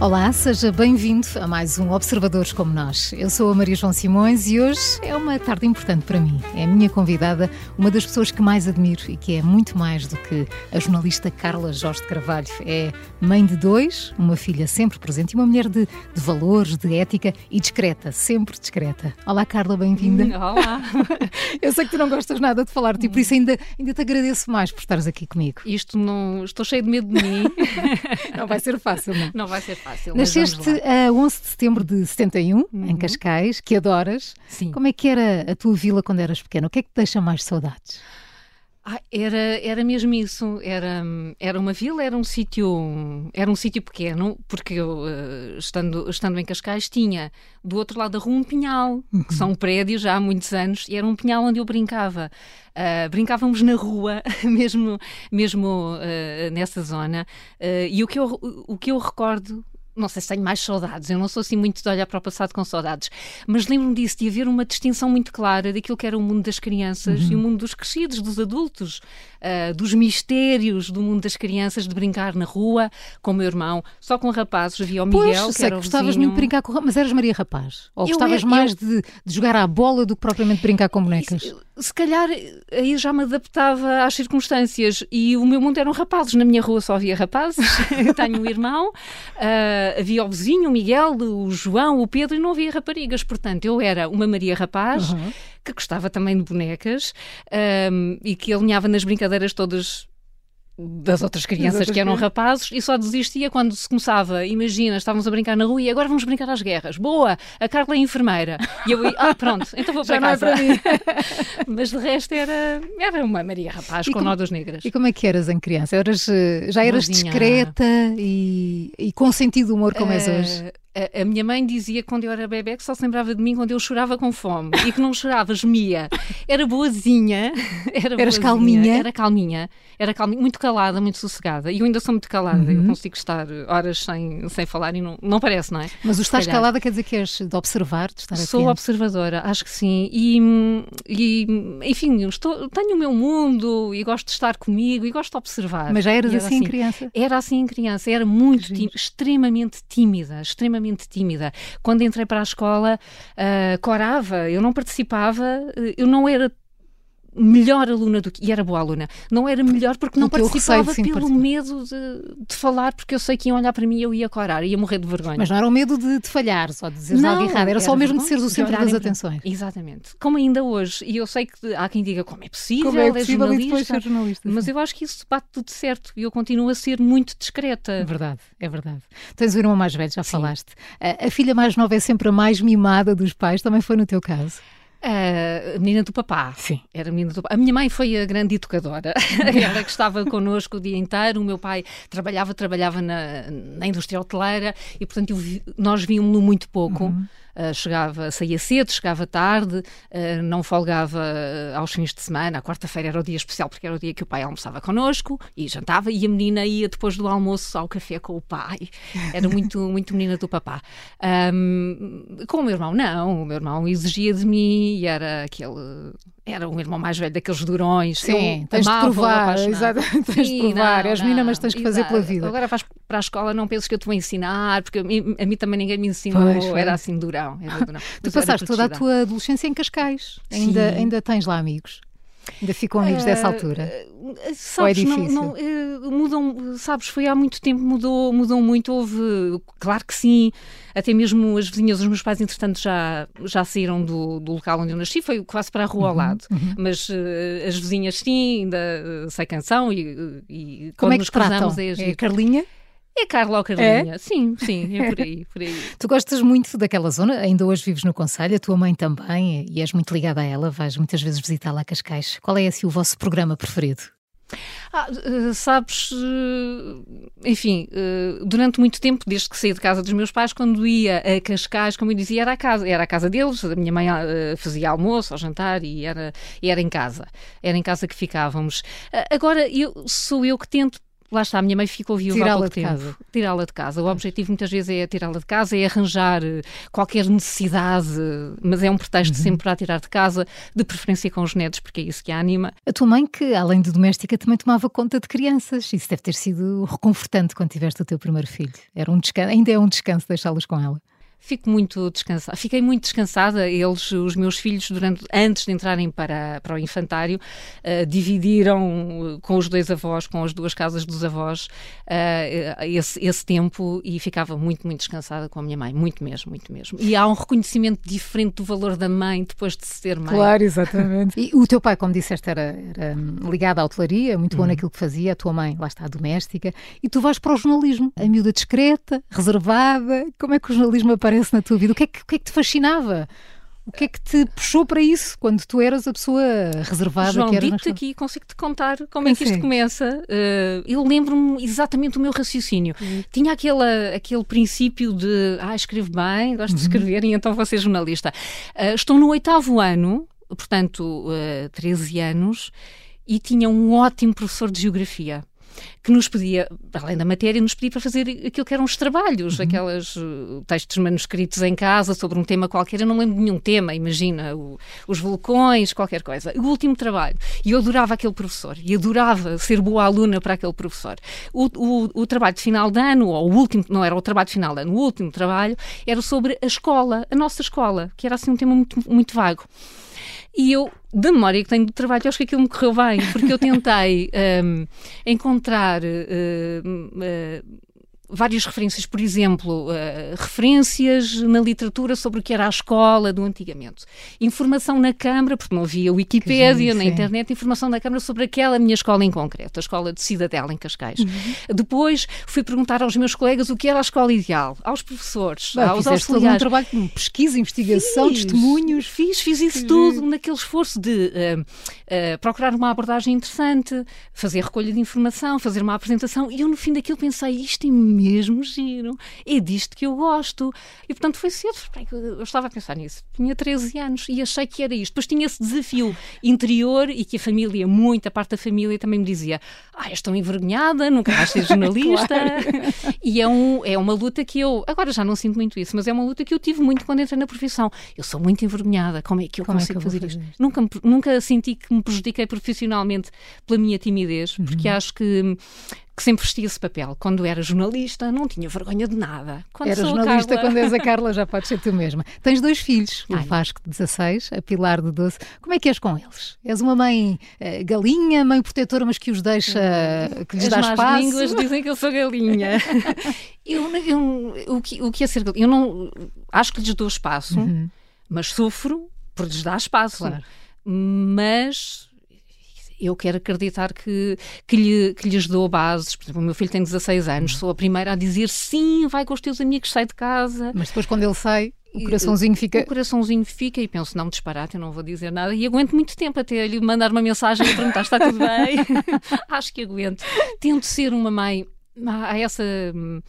Olá, seja bem-vindo a mais um Observadores como Nós. Eu sou a Maria João Simões e hoje é uma tarde importante para mim. É a minha convidada, uma das pessoas que mais admiro e que é muito mais do que a jornalista Carla Jorge de Carvalho. É mãe de dois, uma filha sempre presente e uma mulher de, de valores, de ética e discreta, sempre discreta. Olá, Carla, bem-vinda. Olá. Eu sei que tu não gostas nada de falar-te e por isso ainda, ainda te agradeço mais por estares aqui comigo. Isto não. Estou cheio de medo de mim. não vai ser fácil, não? Não vai ser fácil fácil. Nasceste a 11 de setembro de 71, uhum. em Cascais, que adoras. Sim. Como é que era a tua vila quando eras pequena? O que é que te deixa mais saudades? Ah, era, era mesmo isso, era, era uma vila, era um sítio era um sítio pequeno, porque eu, eh, estando, estando em Cascais, tinha do outro lado da rua um pinhal, uhum. que são prédios já há muitos anos, e era um pinhal onde eu brincava. Uh, brincávamos na rua, mesmo, mesmo uh, nessa zona, uh, e o que, eu, o que eu recordo não sei se tenho mais saudades, eu não sou assim muito de olhar para o passado com saudades, mas lembro-me disso, de haver uma distinção muito clara daquilo que era o mundo das crianças uhum. e o mundo dos crescidos, dos adultos, uh, dos mistérios do mundo das crianças, de brincar na rua com o meu irmão, só com rapazes, havia o Miguel, pois, que era que gostavas muito de brincar com mas eras Maria Rapaz? Ou eu gostavas mais eu... de, de, jogar à bola do que propriamente brincar com bonecas? Isso, se calhar aí já me adaptava às circunstâncias e o meu mundo eram rapazes, na minha rua só havia rapazes, tenho um irmão, uh, havia o vizinho, o Miguel, o João, o Pedro e não havia raparigas, portanto eu era uma Maria Rapaz uhum. Que gostava também de bonecas um, e que alinhava nas brincadeiras todas das outras crianças outras que eram rapazes e só desistia quando se começava. Imagina, estávamos a brincar na rua e agora vamos brincar às guerras. Boa! A Carla é enfermeira. E eu, ah, pronto, então vou para Já casa. Não é para mim. Mas de resto era, era uma Maria Rapaz e com como, nódulas negras. E como é que eras em criança? Eras, eh, já eras discreta e, e com sentido de humor como és hoje? Eh, a, minha mãe dizia quando eu era bebê que só se lembrava de mim quando eu chorava com fome e que não chorava, gemia. Era boazinha. Era Eras boazinha, calminha? Era calminha. Era calminha, muito calada, muito sossegada. E eu ainda sou muito calada. Uhum. Eu consigo estar horas sem, sem falar e não, não parece, não é? Mas o estás calada quer dizer que és de observar, de estar Sou atento. observadora, acho que sim. E, e enfim, estou, tenho o meu mundo e gosto de estar comigo e gosto de observar. Mas já eras assim, assim em criança? Era assim em criança. Era muito, tím, extremamente tímida, extremamente extremamente tímida. Quando entrei para a escola, uh, corava, eu não participava, eu não era melhor aluna do que. E era boa aluna. Não era melhor porque não participava pelo participar. medo de, de, falar, porque eu sei que iam olhar para mim e eu ia corar, ia morrer de vergonha. Mas não era o medo de, de falhar, só de dizer algo errado, era, era só mesmo de seres o centro das atenções. Exatamente. Como ainda hoje. E eu sei que há quem diga como é possível, como é, possível é jornalista, ser jornalista. Mas eu acho que isso bate tudo certo e eu continuo a ser muito discreta. É verdade, é verdade. Tens o irmão mais velho, já Sim. falaste. A, a filha mais nova é sempre a mais mimada dos pais, também foi no teu caso? A menina do papá. Sim. Era a menina do papá. A minha mãe foi a grande educadora. Ela que estava connosco o dia inteiro. O meu pai trabalhava, trabalhava na, na indústria hoteleira e, portanto, eu, nós víamos-no muito pouco. Uhum. Uh, chegava, saía cedo, chegava tarde, uh, não folgava uh, aos fins de semana. A quarta-feira era o dia especial porque era o dia que o pai almoçava connosco e jantava e a menina ia depois do almoço ao café com o pai. Era muito, muito menina do papá. Um, com o meu irmão, não. O meu irmão exigia de mim e era aquele era um irmão mais velho daqueles durões. Sim, tens de provar, exato, tens de provar. És menina, mas tens que fazer pela vida. Agora vais para a escola, não penses que eu te vou ensinar, porque a mim, a mim também ninguém me ensinou, pois, era assim durão. Era durão. tu passaste toda a tua adolescência em Cascais, ainda, ainda tens lá amigos? Ainda ficam amigos uh, dessa altura? Sabes, Ou é difícil? Não, não, uh, mudam, sabes, foi há muito tempo, mudou, mudou muito, houve, claro que sim, até mesmo as vizinhas dos meus pais, entretanto, já, já saíram do, do local onde eu nasci, foi quase para a rua uhum, ao lado, uhum. mas uh, as vizinhas sim, ainda sei canção e, e Como é que nos cruzamos é, é Carlinha? É Carla ou Carlinha, é? sim, sim, é por aí, por aí. tu gostas muito daquela zona, ainda hoje vives no Conselho, a tua mãe também, e és muito ligada a ela, vais muitas vezes visitá-la a Cascais. Qual é assim o vosso programa preferido? Ah, eh, sabes, eh, enfim, eh, durante muito tempo, desde que saí de casa dos meus pais, quando ia a Cascais, como eu dizia, era a casa, era a casa deles, a minha mãe fazia almoço ao jantar e era, era em casa, era em casa que ficávamos. Agora, eu, sou eu que tento lá está, a minha mãe ficou viúva há pouco tempo. Tirá-la de casa. O objetivo muitas vezes é tirá-la de casa, é arranjar eh, qualquer necessidade, mas é um pretexto uhum. sempre para tirar de casa, de preferência com os netos, porque é isso que a anima. A tua mãe, que além de doméstica, também tomava conta de crianças. Isso deve ter sido reconfortante quando tiveste o teu primeiro filho. Era um descanso, ainda é um descanso deixá-los com ela. Fico muito descansada. Fiquei muito descansada. Eles, os meus filhos, durante, antes de entrarem para, para o infantário, uh, dividiram com os dois avós, com as duas casas dos avós, uh, esse, esse tempo e ficava muito, muito descansada com a minha mãe. Muito mesmo, muito mesmo. E há um reconhecimento diferente do valor da mãe depois de ser mãe. Claro, exatamente. e o teu pai, como disseste, era, era ligado à hotelaria, muito bom uhum. naquilo que fazia. A tua mãe, lá está, doméstica. E tu vais para o jornalismo. A miúda discreta, reservada. Como é que o jornalismo aparece? Aparece na tua vida? O que é que, que, é que te fascinava? O que é que te puxou para isso quando tu eras a pessoa reservada João, que digo-te aqui, consigo-te contar como é que isto começa. Uh, eu lembro-me exatamente o meu raciocínio. Uhum. Tinha aquele, aquele princípio de, ah, escrevo bem, gosto de uhum. escrever e então vou ser jornalista. Uh, estou no oitavo ano, portanto, uh, 13 anos, e tinha um ótimo professor de geografia que nos pedia, além da matéria, nos pedia para fazer aquilo que eram os trabalhos, uhum. aqueles uh, textos manuscritos em casa sobre um tema qualquer. Eu não lembro de nenhum tema, imagina, o, os vulcões, qualquer coisa. O último trabalho. E eu adorava aquele professor e adorava ser boa aluna para aquele professor. O, o, o trabalho de final de ano, ou o último, não era o trabalho de final de ano, o último trabalho era sobre a escola, a nossa escola, que era assim um tema muito, muito vago. E eu, da memória que tenho do trabalho, acho que aquilo me correu bem, porque eu tentei um, encontrar. Uh, uh, várias referências, por exemplo, uh, referências na literatura sobre o que era a escola do antigamente. Informação na Câmara, porque não havia Wikipédia na internet, informação na Câmara sobre aquela minha escola em concreto, a escola de Cidadela, em Cascais. Uhum. Depois fui perguntar aos meus colegas o que era a escola ideal, aos professores, Bem, aos auxiliares. um trabalho de pesquisa, investigação, fiz, testemunhos. Fiz, fiz isso tudo naquele esforço de uh, uh, procurar uma abordagem interessante, fazer recolha de informação, fazer uma apresentação, e eu no fim daquilo pensei, isto é mesmo giro, é disto que eu gosto. E portanto foi cedo, eu estava a pensar nisso. Tinha 13 anos e achei que era isto. Depois tinha esse desafio interior e que a família, muita parte da família também me dizia: Ah, estou envergonhada, nunca vais ser jornalista. E é, um, é uma luta que eu, agora já não sinto muito isso, mas é uma luta que eu tive muito quando entrei na profissão. Eu sou muito envergonhada, como é que eu como é consigo é fazer isto? isto? Nunca, nunca senti que me prejudiquei profissionalmente pela minha timidez, porque uhum. acho que que sempre vestia esse papel. Quando era jornalista, não tinha vergonha de nada. Quando era jornalista Carla... quando és a Carla, já podes ser tu mesma. Tens dois filhos, o Vasco de 16, a Pilar de 12. Como é que és com eles? És uma mãe uh, galinha, mãe protetora, mas que os deixa, que lhes As dá espaço? línguas dizem que eu sou galinha. eu, eu, o, que, o que é ser galinha? Eu não, acho que lhes dou espaço, uhum. mas sofro por lhes dar espaço. Claro. Mas eu quero acreditar que, que, lhe, que lhes dou bases. Por exemplo, o meu filho tem 16 anos, sou a primeira a dizer sim, vai com os teus amigos, sai de casa. Mas depois, quando ele sai, o coraçãozinho fica. O coraçãozinho fica e penso, não, disparate, eu não vou dizer nada. E aguento muito tempo até lhe mandar uma mensagem e perguntar: está tudo bem? Acho que aguento. Tento ser uma mãe. Há essa hum,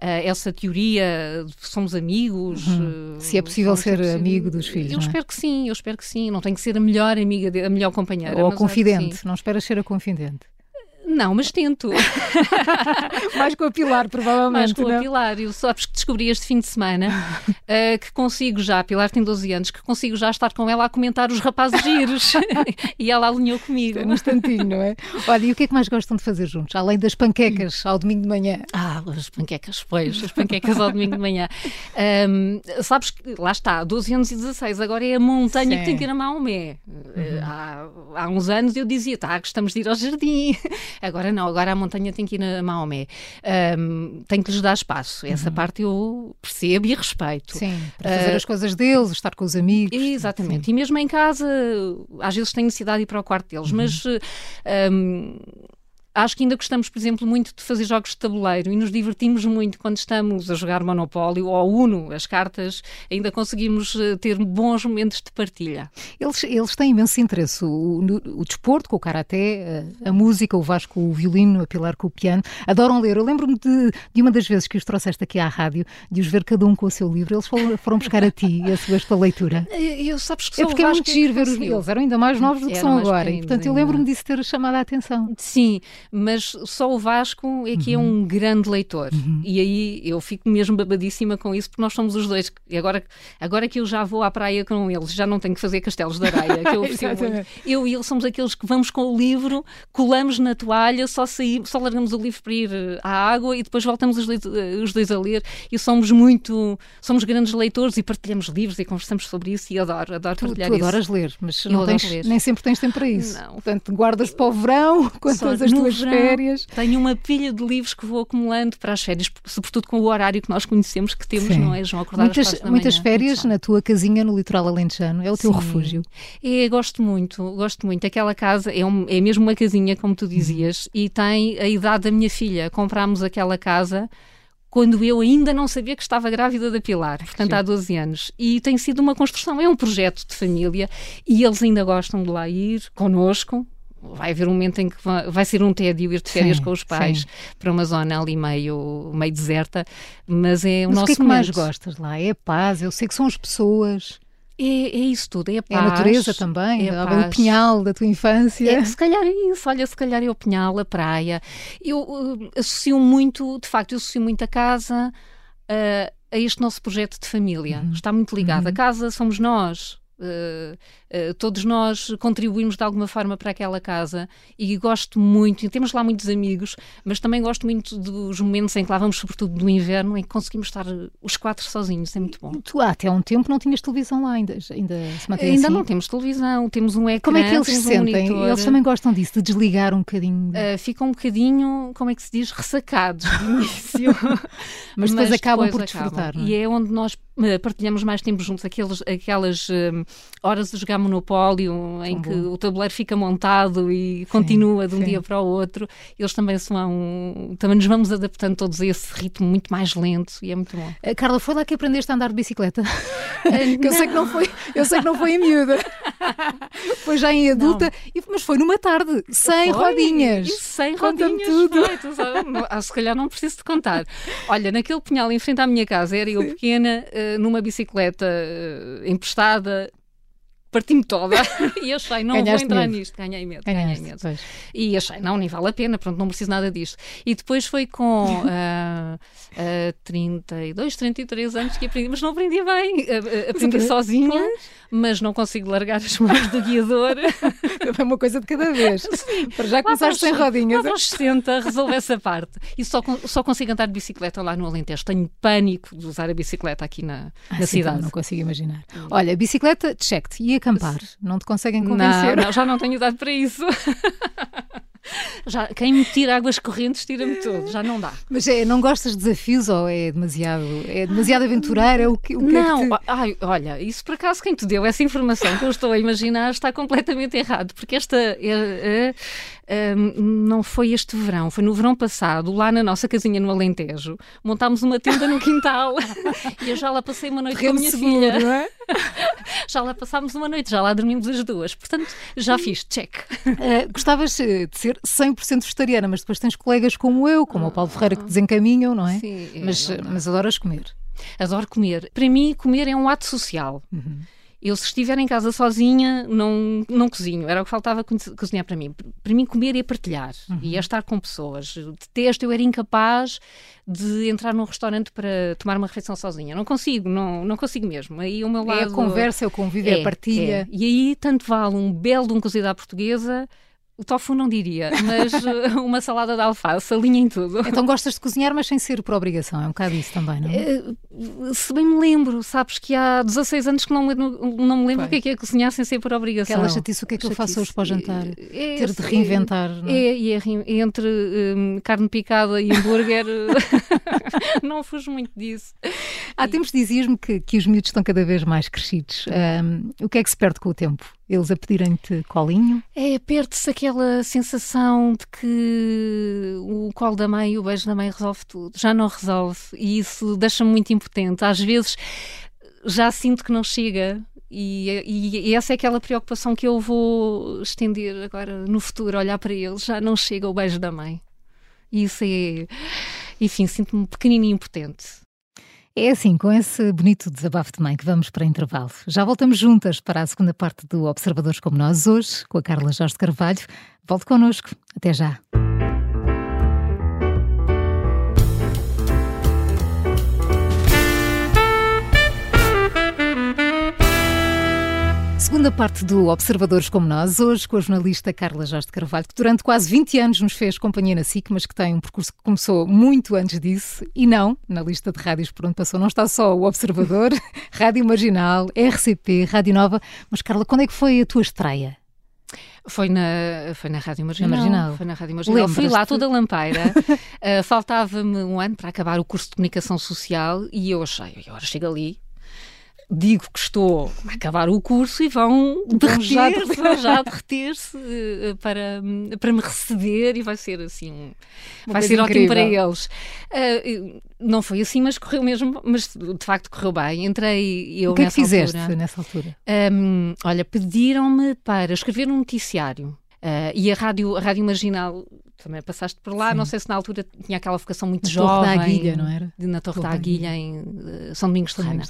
essa teoria de somos amigos. Uhum. Uh, Se é possível ser amigo dos filhos. Eu é? espero que sim, eu espero que sim. Não tem que ser a melhor amiga, de, a melhor companheira. Ou a confidente, não esperas ser a confidente. Não, mas tento. Mais com a Pilar, provavelmente. Mais com não? a Pilar. Eu sabes que descobri este fim de semana uh, que consigo já, a Pilar tem 12 anos, que consigo já estar com ela a comentar os rapazes giros. e ela alinhou comigo. É um instantinho, não é? Olha, e o que é que mais gostam de fazer juntos? Além das panquecas ao domingo de manhã. Ah, as panquecas, pois, as panquecas ao domingo de manhã. Um, sabes que, lá está, 12 anos e 16, agora é a montanha Sim. que tem que ir a Maomé. Uhum. Uh, há, há uns anos eu dizia, tá, gostamos de ir ao jardim. Agora não, agora a montanha tem que ir a Maomé. Um, tem que lhes dar espaço. Essa uhum. parte eu percebo e respeito. Sim, para fazer uh, as coisas deles, estar com os amigos. Exatamente. Sim. E mesmo em casa, às vezes tenho necessidade de ir para o quarto deles, uhum. mas. Um, Acho que ainda gostamos, por exemplo, muito de fazer jogos de tabuleiro e nos divertimos muito quando estamos a jogar Monopólio ou Uno, as cartas, ainda conseguimos eh, ter bons momentos de partilha. Eles, eles têm imenso interesse. O, o, o desporto, com o karaté, a, a, música, o Vasco o violino, a Pilar com o piano. Adoram ler. Eu lembro-me de, de uma das vezes que os trouxeste aqui à rádio, de os ver cada um com o seu livro. Eles foram, foram buscar a ti e a sua esta leitura. Eu sabes que é porque é muito giro ver os. Eles eram ainda mais novos do que são agora. E, portanto, eu lembro-me disso ter chamado a atenção. Sim. Mas só o Vasco é que uhum. é um grande leitor. Uhum. E aí eu fico mesmo babadíssima com isso, porque nós somos os dois. E agora, agora que eu já vou à praia com eles, já não tenho que fazer castelos de areia, que eu muito. Eu e ele somos aqueles que vamos com o livro, colamos na toalha, só, saímos, só largamos o livro para ir eh, à água e depois voltamos os dois, eh, os dois a ler. E somos muito, somos grandes leitores e partilhamos livros e conversamos sobre isso e adoro, adoro tu, partilhar tu isso. adoras ler, mas tens, ler. nem sempre tens tempo para isso. Não. Portanto, guardas para o verão, quando as tuas verão, férias. Tenho uma pilha de livros que vou acumulando para as férias, sobretudo com o horário que nós conhecemos que temos, Sim. não é, João? Acordar muitas, muitas férias na tua casinha no litoral alentejano, é o teu Sim. refúgio. É, gosto muito, gosto muito. Aquela casa é, um, é mesmo uma casinha, como tu dizias, e tem a idade da minha filha. Comprámos aquela casa quando eu ainda não sabia que estava grávida da Pilar, portanto Sim. há 12 anos. E tem sido uma construção, é um projeto de família e eles ainda gostam de lá ir connosco. Vai haver um momento em que vai, ser um tédio ir de férias sim, com os pais sim. para uma zona ali meio, meio deserta, mas é o mas nosso o que é que mais gostas lá? É a paz, eu sei que são as pessoas. É, é, isso tudo, é a paz. É a natureza também, é a o pinhal da tua infância. É, se calhar é isso, olha, se calhar é o pinhal, a praia. Eu uh, associo muito, de facto, eu associo muito a casa uh, a este nosso projeto de família. Uhum. Está muito ligado. Uhum. A casa somos nós, Uh, uh, todos nós contribuímos de alguma forma para aquela casa e gosto muito, temos lá muitos amigos, mas também gosto muito dos momentos em que lá vamos, sobretudo no inverno, em que conseguimos estar os quatro sozinhos, é muito bom. Tu há até um tempo não tinhas televisão lá ainda, ainda se mantém Ainda assim? não temos televisão, temos um ecrã, Como é que eles se sentem? Um eles também gostam disso, de desligar um bocadinho? Uh, ficam um bocadinho, como é que se diz, ressacados de início. mas depois mas acabam depois por desfrutar. Acabam. É? E é onde nós partilhamos mais tempo juntos, aqueles, aquelas horas de jogar Monopólio, em que o tabuleiro fica montado e sim, continua de um sim. dia para o outro. Eles também são. Também nos vamos adaptando todos a esse ritmo muito mais lento e é muito bom. Uh, Carla, foi lá que aprendeste a andar de bicicleta? Que eu sei que não foi, eu sei que não foi em miúda. foi já em adulta, e, mas foi numa tarde, sem foi, rodinhas. sem rodinhas. tudo. Foi, sabe, ah, se calhar não preciso de contar. Olha, naquele pinhal em frente à minha casa, era eu pequena, uh, numa bicicleta emprestada, parti-me toda e achei, não Ganhaste vou entrar medo. nisto, ganhei medo, Ganhaste, ganhei medo. Pois. E achei, não, nem vale a pena, pronto, não preciso nada disto. E depois foi com uh, uh, 32, 33 anos que aprendi, mas não aprendi bem, uh, aprendi sozinha. Pois mas não consigo largar as mãos do guiador. É uma coisa de cada vez. Sim. Para já começaste sem rodinhas. Mas aos 60 resolve essa parte. E só, só consigo andar de bicicleta lá no Alentejo. Tenho pânico de usar a bicicleta aqui na, ah, na sim, cidade. Não consigo imaginar. Olha, bicicleta, check-te. E acampar? Não te conseguem convencer? Não, não já não tenho idade para isso. Já, quem me tira águas correntes tira-me tudo, já não dá. Mas é, não gostas de desafios ou é demasiado, é demasiado aventureira? O que, o que não, é que te... ai, olha, isso por acaso quem te deu essa informação que eu estou a imaginar está completamente errado, porque esta é, é, não foi este verão, foi no verão passado, lá na nossa casinha no Alentejo, montámos uma tenda no quintal e eu já lá passei uma noite Terreno com a minha seguro, filha. Não é? já lá passámos uma noite, já lá dormimos as duas, portanto já fiz, check. Uh, gostavas de ser 100% vegetariana, mas depois tens colegas como eu, como o Paulo Ferreira, que desencaminham, não é? Sim, mas, mas adoras comer. Adoro comer. Para mim, comer é um ato social. Uhum. Eu, se estiver em casa sozinha, não, não cozinho. Era o que faltava cozinhar para mim. Para mim, comer é partilhar uhum. e é estar com pessoas. Detesto, eu era incapaz de entrar num restaurante para tomar uma refeição sozinha. Não consigo, não, não consigo mesmo. Aí o meu lado... É a conversa, é o convívio, é, a partilha. É. E aí, tanto vale um belo de um cozido à portuguesa o tofu não diria, mas eh, uma salada de alface, alinha em tudo. Então gostas de cozinhar, mas sem ser por obrigação, é um bocado isso também, não é? Eh, se bem me lembro, sabes que há 16 anos que não, não me lembro o que é que é cozinhar sem ser por obrigação. Aquela chatice, o que é que chatice. eu faço hoje para o jantar? É, Ter de reinventar, é, não é? É, é, entre um, carne picada e hambúrguer, não fujo muito disso. Há tempos dizias-me que, que os miúdos estão cada vez mais crescidos. Um, o que é que se perde com o tempo? Eles a pedirem-te colinho? É, perde-se aquela sensação de que o colo da mãe e o beijo da mãe resolve tudo. Já não resolve. E isso deixa-me muito impotente. Às vezes já sinto que não chega. E, e, e, essa é aquela preocupação que eu vou estender agora no futuro, olhar para eles. Já não chega o beijo da mãe. E isso é. Enfim, sinto-me pequenininho impotente. É assim, com esse bonito desabafo de mãe que vamos para intervalo. Já voltamos juntas para a segunda parte do Observadores como nós hoje, com a Carla Jorge Carvalho. Volte connosco. Até já. Segunda parte do Observadores como Nós, hoje com a jornalista Carla Jorge Carvalho, que durante quase 20 anos nos fez companhia na SIC, mas que tem um percurso que começou muito antes disso. E não, na lista de rádios por onde passou, não está só o Observador, Rádio Marginal, RCP, Rádio Nova. Mas Carla, quando é que foi a tua estreia? Foi na, foi na Rádio Marginal. Na Marginal. Foi na Rádio Marginal. Fui lá toda lampeira. uh, Faltava-me um ano para acabar o curso de Comunicação Social e eu achei, agora chego ali, digo que estou a acabar o curso e vão, derreter, já derreter-se uh, para, para me receber e vai ser assim um, vai ser incrível. ótimo para eles. Uh, não foi assim, mas correu mesmo, mas de facto correu bem. Entrei eu O que é que fizeste altura, nessa altura? Um, olha, pediram-me para escrever um noticiário. Uh, e a rádio, a rádio Marginal também passaste por lá, Sim. não sei se na altura tinha aquela vocação muito na jovem. Torre da Aguilha, não era? Na Torre, Torre da Aguilha, em uh, São Domingos de Rana.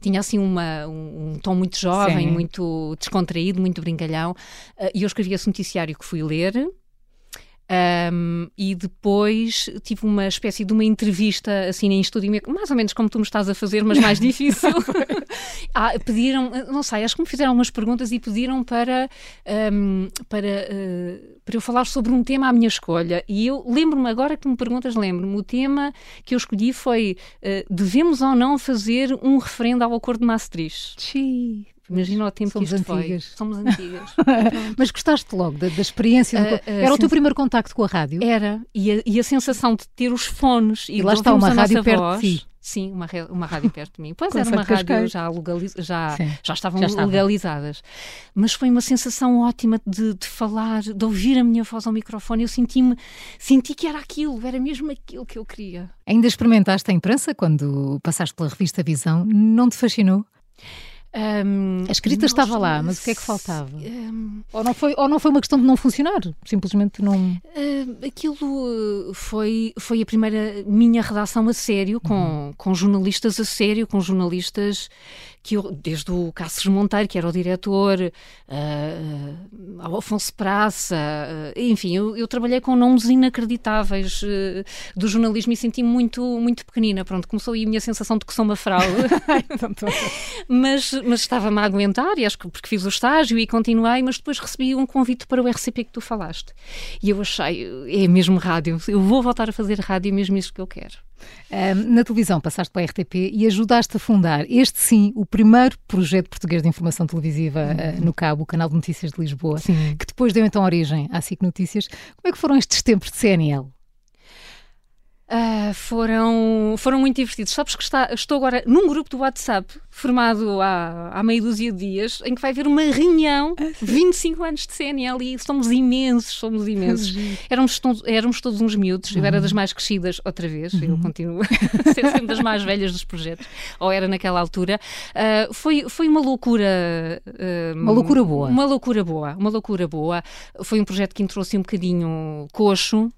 Tinha assim uma, um, um tom muito jovem, Sim. muito descontraído, muito brincalhão. Uh, e eu escrevi esse noticiário que fui ler. Um, e depois tive uma espécie de uma entrevista assim em estúdio, mais ou menos como tu me estás a fazer, mas mais difícil. ah, pediram, não sei, acho que me fizeram umas perguntas e pediram para, um, para, uh, para eu falar sobre um tema à minha escolha. E eu lembro-me, agora que me perguntas, lembro-me, o tema que eu escolhi foi uh, devemos ou não fazer um referendo ao acordo de Maastricht. Sim. Imagina o tempo Somos que isto antigas. foi. Somos antigas. Mas gostaste logo da, da experiência? Do... Uh, uh, era o teu primeiro contacto com a rádio? Era. E a, e a sensação de ter os fones e, e lá está uma rádio perto voz, de si. Sim, uma, uma rádio perto de mim. Pois era uma rádio já, legaliz... já, já estavam já legalizadas. Mas foi uma sensação ótima de, de, falar, de ouvir a minha voz ao microfone. Eu senti-me, senti que era aquilo, era mesmo aquilo que eu queria. Ainda experimentaste a imprensa quando passaste pela revista Visão? Não te fascinou? Um, a escrita nós, estava lá, mas o que é que faltava? Um, ou, não foi, ou não foi uma questão de não funcionar? Simplesmente não. Uh, aquilo foi, foi a primeira minha redação a sério, com, uhum. com jornalistas a sério, com jornalistas que eu, desde o Cáceres Monteiro, que era o diretor, uh, ao Afonso Praça, uh, enfim, eu, eu, trabalhei com nomes inacreditáveis uh, do jornalismo e senti muito, muito pequenina. Pronto, começou aí a minha sensação de que sou uma fraude. Então, mas, mas estava-me a aguentar, e acho que porque fiz o estágio e continuei, mas depois recebi um convite para o RCP que tu falaste. E eu achei, é mesmo rádio, eu vou voltar a fazer rádio, mesmo isso que eu quero. Um, na televisão passaste pela RTP e ajudaste a fundar este sim, o primeiro projeto português de informação televisiva uh, no Cabo, o Canal de Notícias de Lisboa, sim. que depois deu então origem à SIC Notícias. Como é que foram estes tempos de CNL? Uh, foram, foram muito divertidos. Sabes que está, estou agora num grupo do WhatsApp, formado há, há meia dúzia de dias, em que vai haver uma reunião, 25 anos de CNL, e somos imensos, somos imensos. éramos, todos, éramos todos uns miúdos, eu era uhum. das mais crescidas, outra vez, uhum. eu continuo a ser sempre das mais velhas dos projetos, ou era naquela altura. Uh, foi, foi uma loucura. Uh, uma loucura boa. Uma loucura boa, uma loucura boa. Foi um projeto que entrou-se um bocadinho coxo,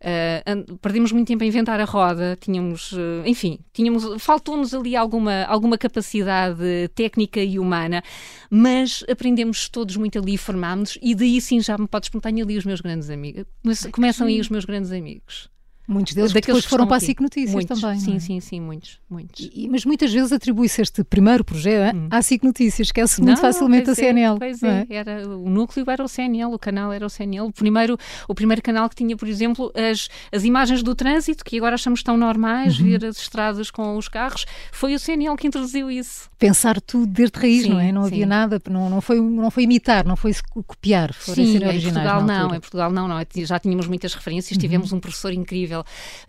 Uh, perdemos muito tempo a inventar a roda, tínhamos, uh, enfim, tínhamos, faltou-nos ali alguma, alguma capacidade técnica e humana, mas aprendemos todos muito ali, formámos e daí sim já me podes perguntar, ali os meus grandes amigos. Começam aí os meus grandes amigos. Muitos deles depois foram para a SIC Notícias muitos, também. Sim, é? sim, sim, muitos. muitos. E, mas muitas vezes atribui-se este primeiro projeto hum. à SIC Notícias, esquece muito facilmente a CNL. É, pois é, é, Era, o núcleo era o CNL, o canal era o CNL. O primeiro, o primeiro canal que tinha, por exemplo, as, as imagens do trânsito, que agora achamos tão normais, uhum. ver as estradas com os carros, foi o CNL que introduziu isso. Pensar tudo desde raiz, sim, não é? Não sim. havia nada, não, não, foi, não foi imitar, não foi copiar, foram sim, em Portugal não, em Portugal não, não. Já tínhamos muitas referências, uhum. tivemos um professor incrível,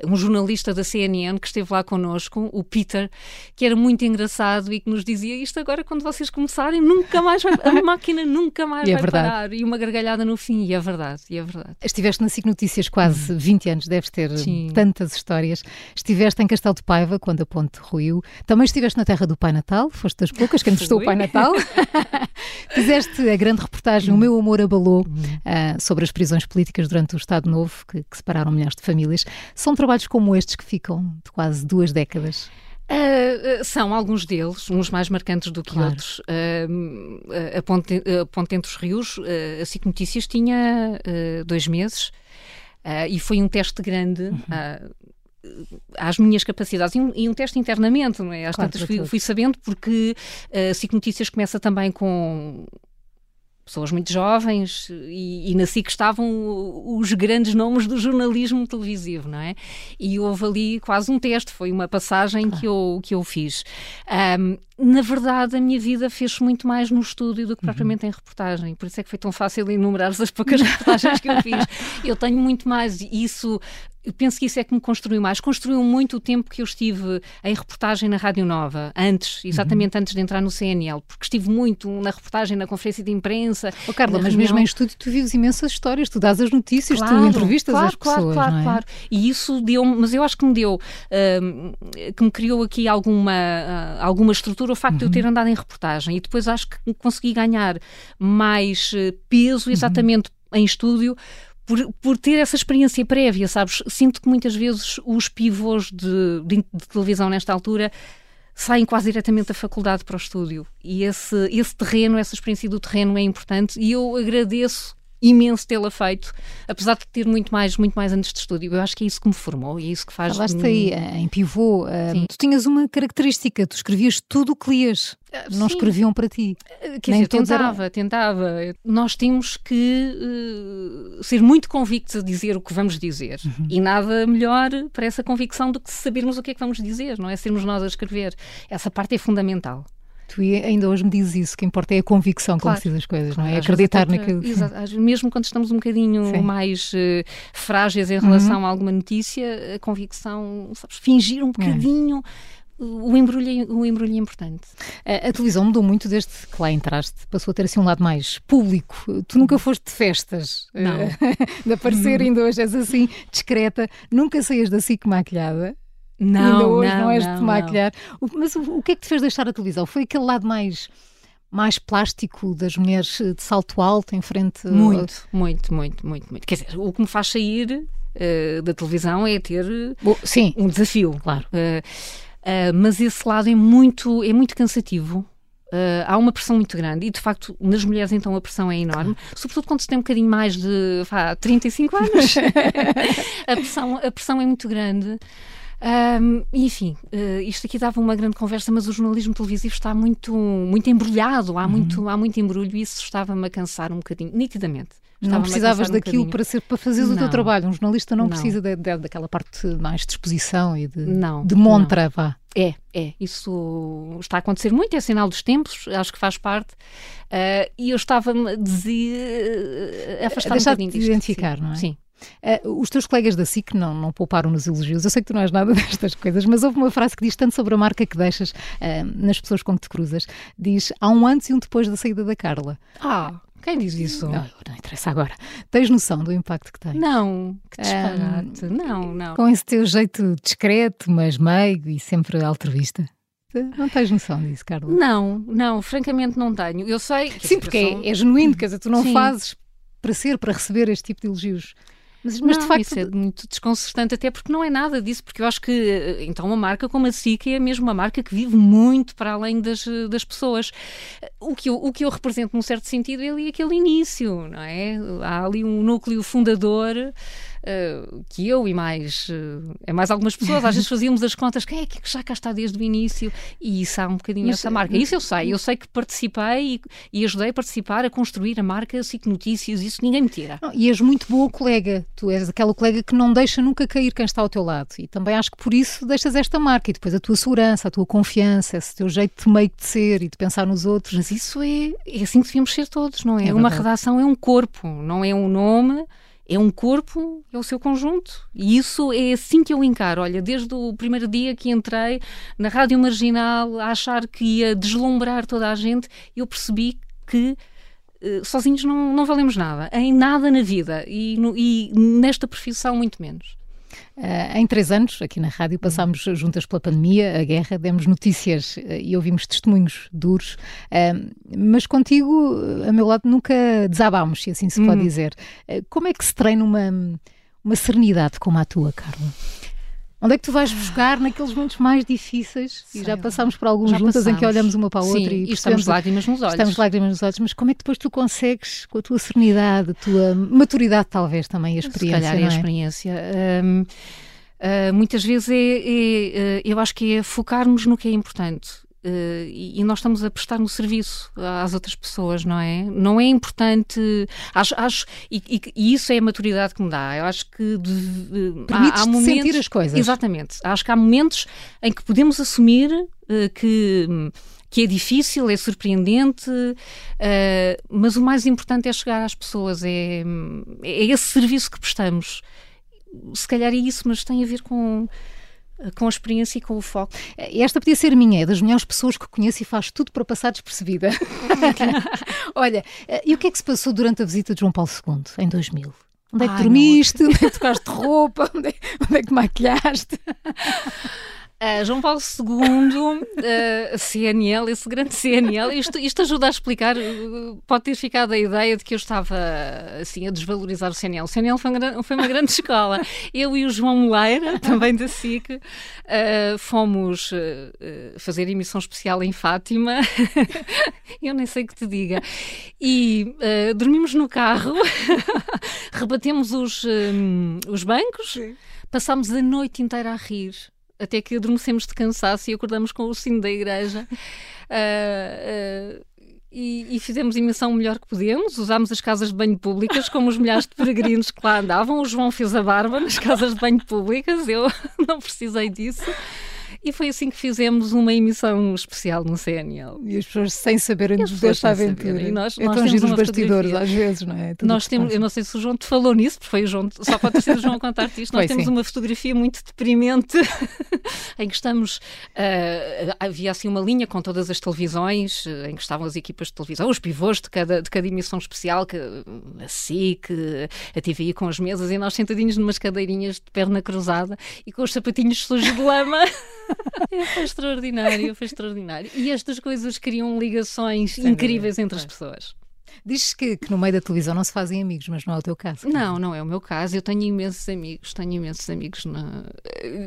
um jornalista da CNN que esteve lá connosco, o Peter, que era muito engraçado e que nos dizia isto agora quando vocês começarem nunca mais vai, a máquina nunca mais é vai verdade. parar e uma gargalhada no fim e é verdade, e é verdade. Estiveste na SIC Notícias quase 20 anos, deves ter Sim. tantas histórias. Estiveste em Castelo de Paiva quando a ponte ruiu. Também estiveste na terra do Pai Natal, foste das poucas que entrevistou o Pai Natal. Fizeste a grande reportagem O Meu Amor Abalou uh, sobre as prisões políticas durante o Estado Novo que, que separaram milhares de famílias. São trabalhos como estes que ficam de quase duas décadas? Uh, são alguns deles, uns mais marcantes do que claro. outros. Uh, a, ponte, a Ponte Entre os Rios, uh, a SIC Notícias tinha dois meses e foi um teste grande. Uhum às minhas capacidades e um, e um, teste internamente, não é? Às claro, tantas fui, fui, sabendo porque a uh, SIC Notícias começa também com pessoas muito jovens e, e na SIC estavam os grandes nomes do jornalismo televisivo, não é? E houve ali quase um teste, foi uma passagem que, eu, que eu fiz. Um, na verdade, a minha vida fez muito mais no estúdio do que uhum. propriamente uhum. em reportagem. Por isso é que foi tão fácil enumerar as poucas reportagens que eu fiz. Eu tenho muito mais. Isso eu penso que isso é que me construiu mais. Construiu muito o tempo que eu estive em reportagem na Rádio Nova, antes, exatamente uhum. antes de entrar no CNL, porque estive muito na reportagem, na conferência de imprensa. Oh, Carla, mas reunião. mesmo em estúdio tu vives imensas histórias, tu dás as notícias, claro, tu entrevistas claro, as pessoas. Claro, claro, é? claro. E isso deu mas eu acho que me deu, uh, que me criou aqui alguma, uh, alguma estrutura o facto uhum. de eu ter uhum. andado em reportagem. E depois acho que consegui ganhar mais uh, peso uhum. exatamente uhum. em estúdio por, por ter essa experiência prévia, sabes? Sinto que muitas vezes os pivôs de, de, de televisão nesta altura saem quase diretamente da faculdade para o estúdio. E esse, esse terreno, essa experiência do terreno é importante e eu agradeço imenso tê-la feito, apesar de ter muito mais, muito mais antes de estúdio. Eu acho que é isso que me formou e é isso que faz. Falaste aí eh, em pivô, uh, tu tinhas uma característica, tu escrevias tudo o que lias. Ah, não Sim. escreviam para ti. Quer Nem dizer, tentava, eram... tentava. Nós temos que uh, ser muito convictos a dizer o que vamos dizer. Uhum. E nada melhor para essa convicção do que sabermos o que é que vamos dizer, não é? Sermos nós a escrever. Essa parte é fundamental. Tu ainda hoje me dizes isso, que importa é a convicção claro. como se diz as coisas, claro, não é? Acreditar naquilo. Exato. Mesmo quando estamos um bocadinho Sim. mais uh, frágeis em relação uhum. a alguma notícia, a convicção, sabes, fingir um é. bocadinho. É o embrulho, o embrulho é importante. A, a, televisão mudou muito desde que lá entraste, passou a ter assim um lado mais público. Tu nunca foste de festas, não. de aparecer, ainda hoje és assim, discreta, nunca saías da SIC maquilhada. Não, Ainda hoje não, não és não, de maquilhar. Mas o, o que é que te fez deixar a televisão? Foi aquele lado mais mais plástico das mulheres de salto alto em frente muito muito muito muito muito quer dizer o que me faz sair uh, da televisão é ter Sim. um desafio claro uh, uh, mas esse lado é muito é muito cansativo Uh, há uma pressão muito grande e, de facto, nas mulheres, então, a pressão é enorme, sobretudo quando se tem um bocadinho mais de vá, 35 anos. a, pressão, a pressão é muito grande. Um, enfim, uh, isto aqui dava uma grande conversa, mas o jornalismo televisivo está muito, muito embrulhado, há, uhum. muito, há muito embrulho e isso estava-me a cansar um bocadinho, nitidamente. Não precisavas um daquilo para, ser, para fazer o teu trabalho. Um jornalista não, não. precisa de, de, daquela parte mais de exposição e de, não, de montra, vá. É, é. Isso está a acontecer muito, é sinal dos tempos, acho que faz parte. Uh, e eu estava-me a dizer. Uh, afastar um bocadinho de identificar, sim. não é? Sim. Uh, os teus colegas da SIC não, não pouparam nos elogios. Eu sei que tu não és nada destas coisas, mas houve uma frase que diz tanto sobre a marca que deixas uh, nas pessoas com que te cruzas. Diz: há um antes e um depois da saída da Carla. Ah! Quem diz isso? Não, não interessa agora. Tens noção do impacto que tem? Não, que disparate. Um, não, não. Com esse teu jeito discreto, mas meigo e sempre altruísta. Não tens noção disso, Carla? Não, não, francamente não tenho. Eu sei. Sim, porque é, é, genuíno, quer dizer, tu não Sim. fazes para ser, para receber este tipo de elogios. Mas, mas não, de facto. Isso é muito desconcertante, até porque não é nada disso, porque eu acho que eh, então uma marca como a SIC é mesmo uma marca que vive muito para além das, das pessoas. O que, eu, o que eu represento, num certo sentido, é ali aquele início, não é? Há ali um núcleo fundador uh, que eu e mais, uh, é mais algumas pessoas, às vezes fazíamos as contas, quem é que já cá está desde o início? E isso há um bocadinho mas, essa marca. Isso eu sei, eu sei que participei e, e, ajudei a participar, a construir a marca SIC Notícias, isso ninguém me tira. Não, e és muito boa colega, tu és aquela colega que não deixa nunca cair quem está ao teu lado. E também acho que por isso deixas esta marca e depois a tua segurança, a tua confiança, esse teu jeito de meio de ser e de pensar nos outros. Mas isso é, é assim que devíamos ser todos, não é? é Uma redação é um corpo, não é um nome é um corpo, é o seu conjunto. E isso é assim que eu encaro. Olha, desde o primeiro dia que entrei na Rádio Marginal a achar que ia deslumbrar toda a gente, eu percebi que uh, sozinhos não, não valemos nada, em nada na vida e, no, e nesta profissão muito menos. Uh, em três anos, aqui na rádio, passámos juntas pela pandemia, a guerra, demos notícias uh, e ouvimos testemunhos duros, uh, mas contigo, a meu lado, nunca desabámos, se assim se pode uhum. dizer. como é que se treina uma, uma serenidade como a tua, Carla? Onde é que tu vais buscar naqueles momentos mais difíceis? Sei e já passámos por alguns juntas passamos. em que olhamos uma para a outra Sim, e, estamos lágrimas nos olhos. Estamos lágrimas nos olhos, mas como é que depois tu consegues, com a tua serenidade, a tua maturidade, talvez também, a experiência? Se calhar é, é a experiência. Uh, muitas vezes é, é, uh, eu acho que é focarmos no que é importante Uh, e, nós estamos a prestar um serviço às outras pessoas, não é? Não é importante. Acho, acho e, e, e isso é a maturidade que me dá. Eu acho que. De, há, há momentos, sentir as coisas. Exatamente. Acho que há momentos em que podemos assumir uh, que que é difícil, é surpreendente, uh, mas o mais importante é chegar às pessoas, é, é esse serviço que prestamos. Se calhar é isso, mas tem a ver com com a experiência e com o foco. Esta podia ser minha, é das melhores pessoas que conheço e faz tudo para passar despercebida. Olha, eh, e o que é que se passou durante a visita de João Paulo II, em 2000? Onde é que Ai, dormiste? Não. Onde é que tocaste roupa? Onde é, onde é que maquilhaste? Uh, João Paulo II, uh, eh, CNL, esse grande CNL, isto, isto ajuda a explicar, uh, pode ter ficado a ideia de que eu estava assim a desvalorizar o CNL. O CNL foi, um, foi uma grande escola. Eu e o João Moleira, também da SIC, uh, fomos fazer emissão especial em Fátima. eu nem sei o que te diga. E dormimos no carro, rebatemos os, um, os bancos, Sim. passámos a noite inteira a rir até que adormecemos de cansaço e acordamos com o sino da igreja. Uh, uh, e, e, fizemos emissão o melhor que podemos. Usámos as casas de banho públicas, como os milhares de peregrinos que lá andavam. O João fez a barba nas casas de banho públicas, eu não precisei disso. E foi assim que fizemos uma emissão especial no CNL. E as pessoas sem saberem desta aventura. E nós, é nós tão giro os bastidores às vezes, não é? Tudo nós temos, eu não sei se o João te falou nisso, porque foi o João, só pode ser o João a contar-te isto. Nós foi, temos sim. uma fotografia muito deprimente em que estamos. Uh, havia assim uma linha com todas as televisões uh, em que estavam as equipas de televisão, os pivôs de cada, de cada emissão especial, que, a SIC, a TVI com as mesas, e nós sentadinhos numas cadeirinhas de perna cruzada e com os sapatinhos sujos de lama. É, foi extraordinário, foi extraordinário. E estas coisas criam ligações Sem incríveis dúvida. entre as pessoas. Dizes que, que, no meio da televisão não se fazem amigos, mas não é o teu caso. Não, não é o meu caso. Eu tenho imensos amigos, tenho imensos amigos na...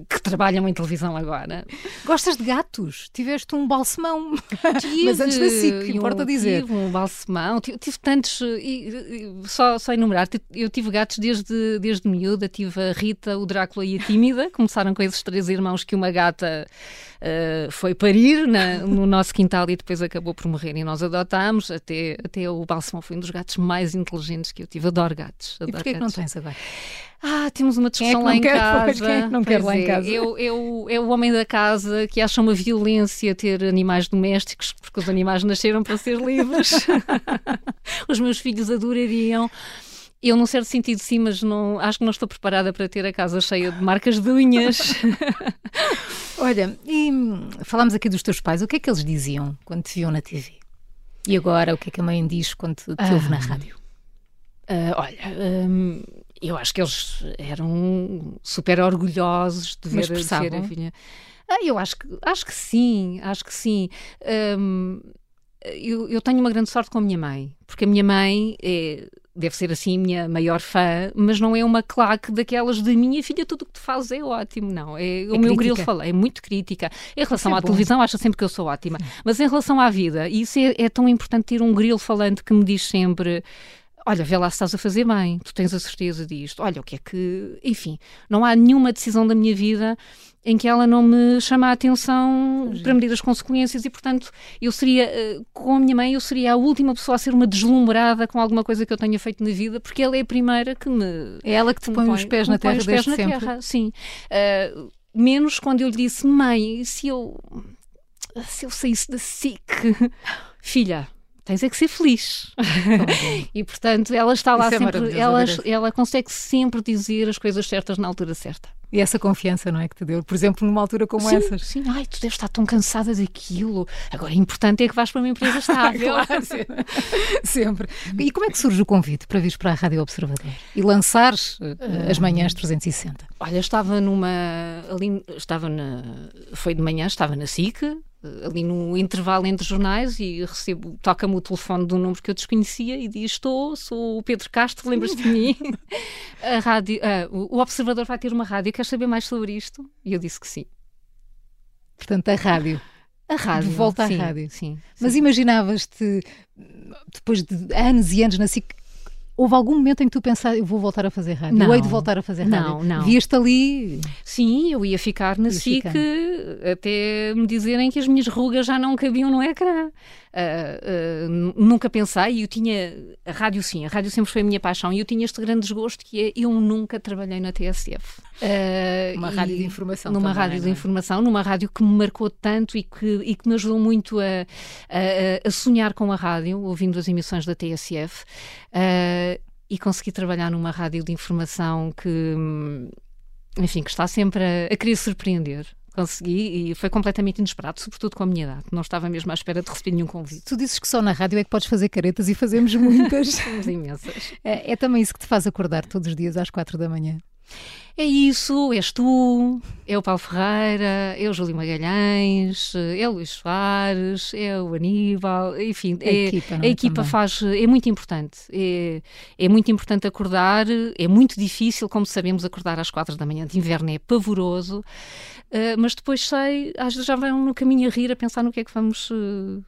que trabalham em televisão agora. Gostas de gatos? Tiveste um balsemão. Tive, mas antes da SIC, importa eu dizer. Tive um balsemão, tive, tive tantos, e, só, só enumerar, eu tive gatos desde, desde miúda, tive a Rita, o Drácula e a Tímida, começaram com esses três irmãos que uma gata uh, foi parir na, no nosso quintal e depois acabou por morrer e nós adotámos, até, até o Balsemão foi um dos gatos mais inteligentes que eu tive. Adoro gatos. Adoro e porquê gatos. que não tens agora? Ah, temos uma discussão é lá em quer, casa. É não quer lá em é, casa? Eu, eu, é o homem da casa que acha uma violência ter animais domésticos, porque os animais nasceram para ser livres. os meus filhos adorariam. Eu, num certo sentido, sim, mas não, acho que não estou preparada para ter a casa cheia de marcas de unhas. Olha, e falámos aqui dos teus pais. O que é que eles diziam quando te viam na TV? E agora, o que é que a mãe diz quando te, te ouve na ah, rádio? Uh, olha, um, eu acho que eles eram super orgulhosos de ver, de ver a filha. Ah, eu acho que, acho que sim, acho que sim. Um, eu, eu tenho uma grande sorte com a minha mãe, porque a minha mãe é deve ser assim minha maior fã, mas não é uma claque daquelas de minha filha, tudo o que tu fazes é ótimo, não. É, é o meu grilo fala, é muito crítica. Em relação é à bom. televisão, acha sempre que eu sou ótima, mas em relação à vida, isso é, é tão importante ter um grilo falante que me diz sempre olha, vê lá se estás a fazer bem, tu tens a certeza disto, olha, o que é que. Enfim, não há nenhuma decisão da minha vida em que ela não me chama a atenção para medir as consequências e, portanto, eu seria, eh, com a minha mãe, eu seria a última pessoa a ser uma deslumbrada com alguma coisa que eu tenha feito na vida, porque ela é a primeira que me. É ela que te põe, põe, os pés na terra os pés na sempre. terra, sim. Uh, menos quando eu lhe disse, mãe, se eu. Se eu saísse da SIC, filha, tens é que ser feliz. e portanto, ela está lá Isso é sempre, é ela, ela consegue sempre dizer as coisas certas na altura certa. E essa confiança, não é, que te deu, por exemplo, numa altura como sim, essas. Sim, ai, tu deves estar tão cansada daquilo. Agora, o importante é que vais para uma empresa estável. claro, sempre. E como é que surge o convite para vir para a Rádio Observador e lançar uh, as manhãs 360? Olha, estava numa. Ali, estava na. Foi de manhã, estava na SIC, ali no intervalo entre jornais e recebo, toca-me o telefone de um número que eu desconhecia e diz: Estou, sou o Pedro Castro, lembras-te de mim? a rádio, uh, o Observador vai ter uma rádio, queres saber mais sobre isto? E eu disse que sim. Portanto, a rádio. A rádio. De volta sim, à rádio. Sim. Mas imaginavas-te, depois de anos e anos na SIC, houve algum momento em que tu pensaste, eu vou voltar a fazer rádio, não, eu hei de voltar a fazer rádio? Não, não. Vias-te ali? Sim, eu ia ficar na SIC até me dizerem que as minhas rugas já não cabiam no ecrã. Uh, uh, nunca pensei, e eu tinha. A rádio, sim, a rádio sempre foi a minha paixão, e eu tinha este grande desgosto que é eu nunca trabalhei na TSF. Uh, uma rádio de informação. Numa também, rádio de é? informação, numa rádio que me marcou tanto e que, e que me ajudou muito a, a, a sonhar com a rádio, ouvindo as emissões da TSF. e consegui trabalhar numa rádio de informação que, enfim, que está sempre a, a querer surpreender consegui e foi completamente inesperado, sobretudo com a minha idade. Não estava mesmo à espera de receber nenhum convite. Tu dizes que só na rádio é que podes fazer caretas e fazemos muitas. Temos imensas. É, é também isso que te faz acordar todos os dias às quatro da manhã. É isso, és tu, é o Paulo Ferreira, é o Júlio Magalhães, é o Luís Soares, é o Aníbal, enfim, a é, equipa, a equipa faz, é muito importante. É, é muito importante acordar, é muito difícil, como sabemos, acordar às quatro da manhã de inverno é pavoroso, uh, mas depois sei, às vezes já vão no caminho a rir, a pensar no que é que vamos. Uh,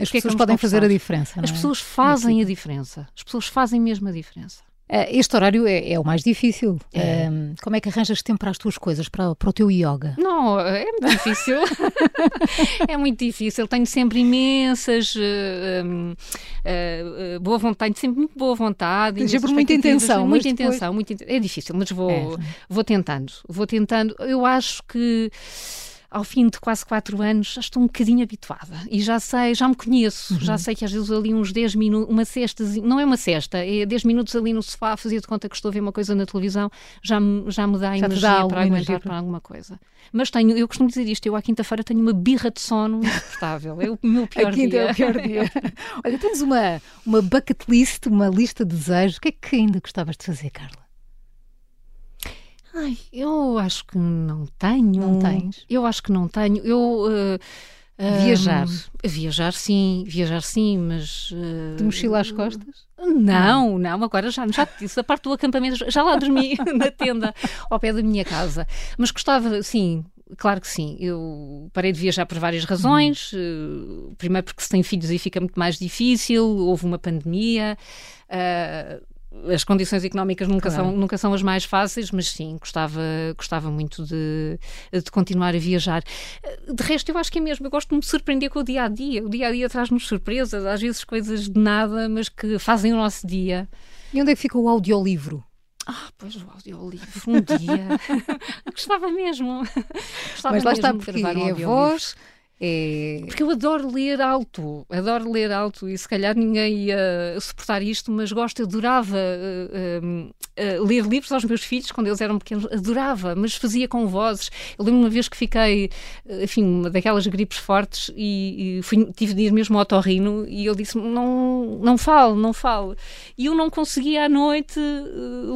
as pessoas é podem fazer a diferença. As é? pessoas fazem a diferença. As pessoas fazem mesmo a diferença. Eh, este horário é, é, o mais difícil. É. Um, como é que arranjas tempo para as tuas coisas, para, para o teu yoga? Não, é muito difícil. é muito difícil. Tenho sempre imensas. Uh, uh, boa vontade, tenho sempre muito boa vontade. Tenho sempre muita intenção. Muita depois... intenção. Muito, é difícil, mas vou, é. vou tentando. Vou tentando. Eu acho que ao fim de quase quatro anos, já estou um bocadinho habituada e já sei, já me conheço, uhum. já sei que às vezes ali uns 10 minutos, uma cesta, não é uma cesta, é 10 minutos ali no sofá a fazer de conta que estou a ver uma coisa na televisão, já me, já me dá já energia dá para aguentar para alguma coisa. Mas tenho, eu costumo dizer isto, eu à quinta-feira tenho uma birra de sono insuportável, é o meu pior a quinta dia. É o pior dia. Olha, tens uma, uma bucket list, uma lista de desejos, o que é que ainda gostavas de fazer, Carla? Ai, eu acho que não tenho. Não tens? Eu acho que não tenho. Eu. Uh, Viajar. Uh, viajar sim, viajar sim, mas. Uh, de mochila às costas? Não, não, agora já, já te disse, a parte do acampamento, já lá dormi na tenda ao pé da minha casa. Mas gostava, sim, claro que sim. Eu parei de viajar por várias razões. Uhum. primeiro porque se tem filhos aí fica muito mais difícil, houve uma pandemia. Uh, as condições económicas nunca, claro. são, nunca são as mais fáceis, mas sim, gostava, gostava muito de, de continuar a viajar. De resto, eu acho que é mesmo, eu gosto de me surpreender com o dia a dia. O dia a dia traz-nos surpresas, às vezes coisas de nada, mas que fazem o nosso dia. E onde é que fica o audiolivro? Ah, pois o audiolivro, um dia. gostava mesmo. Gostava mas lá está, porque é a voz é... Porque eu adoro ler alto, adoro ler alto e se calhar ninguém ia suportar isto, mas gosto, adorava uh, uh, uh, ler livros aos meus filhos quando eles eram pequenos, adorava, mas fazia com vozes. Eu lembro uma vez que fiquei, enfim, uma daquelas gripes fortes e, e fui, tive de ir mesmo ao otorrino e ele disse: não, não fale, não fale. E eu não conseguia à noite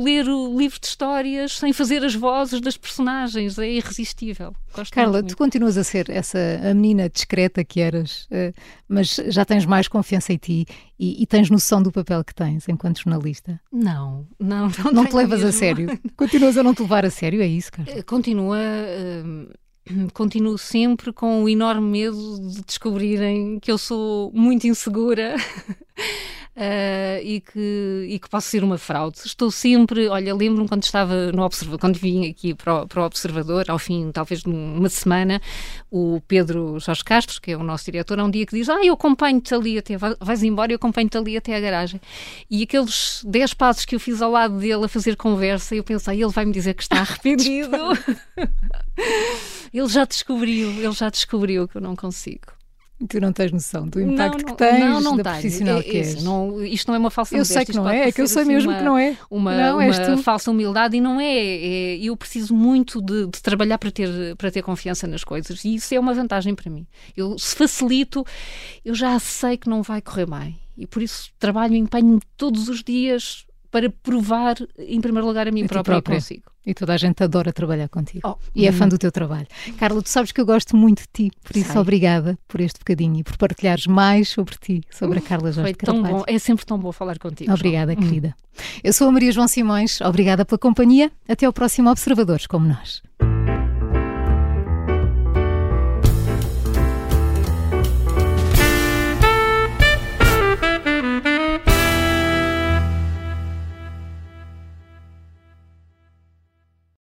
ler o livro de histórias sem fazer as vozes das personagens, é irresistível. Gosto Carla, tu continuas a ser essa a menina discreta que eras, uh, mas já tens mais confiança em ti e, e, tens noção do papel que tens enquanto jornalista? Não, não, não. Não te levas mesmo. a sério? Continuas a não te levar a sério? É isso, Carla? Eh, continua. Uh, continuo sempre com o enorme medo de descobrirem que eu sou muito insegura uh, e, que, e que posso ser uma fraude. Estou sempre, olha, lembro-me quando estava no observador, quando vim aqui para o, para o Observador, ao fim talvez de uma semana, o Pedro Jorge Castro, que é o nosso diretor, há um dia que diz: Ah, eu acompanho-te ali até, vais embora, eu acompanho-te ali até a garagem. E aqueles 10 passos que eu fiz ao lado dele a fazer conversa, eu pensei: ele vai me dizer que está arrependido. ele já descobriu, ele já descobriu que eu não consigo. Tu não tens noção do impacto não, que tens, não, não da tenho. profissional é, que és. Não, isto não é uma falsa Eu sei que não é, é que eu sei assim mesmo uma, que não é. Uma, não, uma falsa humildade e não é, é eu preciso muito de, de, trabalhar para ter, para ter confiança nas coisas e isso é uma vantagem para mim. Eu, se facilito, eu já sei que não vai correr bem e por isso trabalho e empenho todos os dias para provar, em primeiro lugar, a mim própria, própria. consigo. E toda a gente adora trabalhar contigo. Oh, e é fã do teu trabalho. Carla, tu sabes que eu gosto muito de ti, por isso Sei. obrigada por este bocadinho e por partilhares mais sobre ti, sobre a Carla Jorge Foi tão bom, é sempre tão bom falar contigo. Obrigada, João. querida. Eu sou a Maria João Simões, obrigada pela companhia. Até ao próximo Observadores como nós.